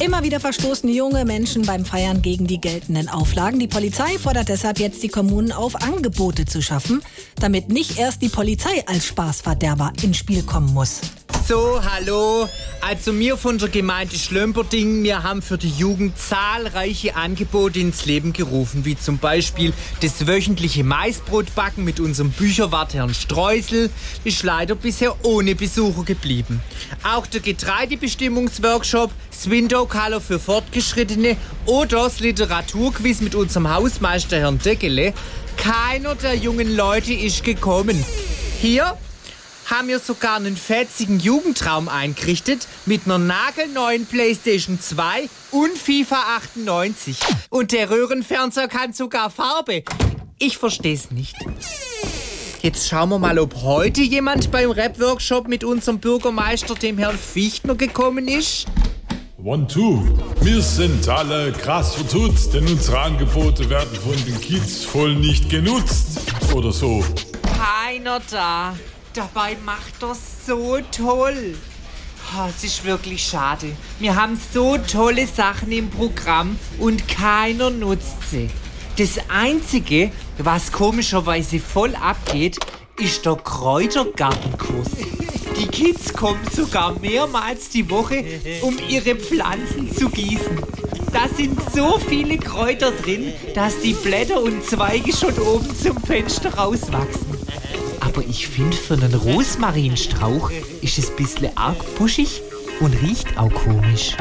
Immer wieder verstoßen junge Menschen beim Feiern gegen die geltenden Auflagen. Die Polizei fordert deshalb jetzt die Kommunen auf, Angebote zu schaffen, damit nicht erst die Polizei als Spaßverderber ins Spiel kommen muss. So, hallo. Also wir von der Gemeinde Schlömperding, wir haben für die Jugend zahlreiche Angebote ins Leben gerufen, wie zum Beispiel das wöchentliche Maisbrotbacken mit unserem Bücherwart Herrn Streusel, ist leider bisher ohne Besucher geblieben. Auch der Getreidebestimmungsworkshop, das Window Color für Fortgeschrittene oder das Literaturquiz mit unserem Hausmeister Herrn Deckele. Keiner der jungen Leute ist gekommen. Hier haben wir sogar einen fetzigen Jugendraum eingerichtet mit einer nagelneuen Playstation 2 und FIFA 98. Und der Röhrenfernseher kann sogar Farbe. Ich versteh's nicht. Jetzt schauen wir mal, ob heute jemand beim Rap-Workshop mit unserem Bürgermeister, dem Herrn Fichtner, gekommen ist. One, two. Wir sind alle krass vertutzt, denn unsere Angebote werden von den Kids voll nicht genutzt. Oder so. Keiner da. Dabei macht er so toll. Es ist wirklich schade. Wir haben so tolle Sachen im Programm und keiner nutzt sie. Das Einzige, was komischerweise voll abgeht, ist der Kräutergartenkurs. Die Kids kommen sogar mehrmals die Woche, um ihre Pflanzen zu gießen. Da sind so viele Kräuter drin, dass die Blätter und Zweige schon oben zum Fenster rauswachsen. Aber ich finde, für einen Rosmarinstrauch ist es ein bisschen arg buschig und riecht auch komisch.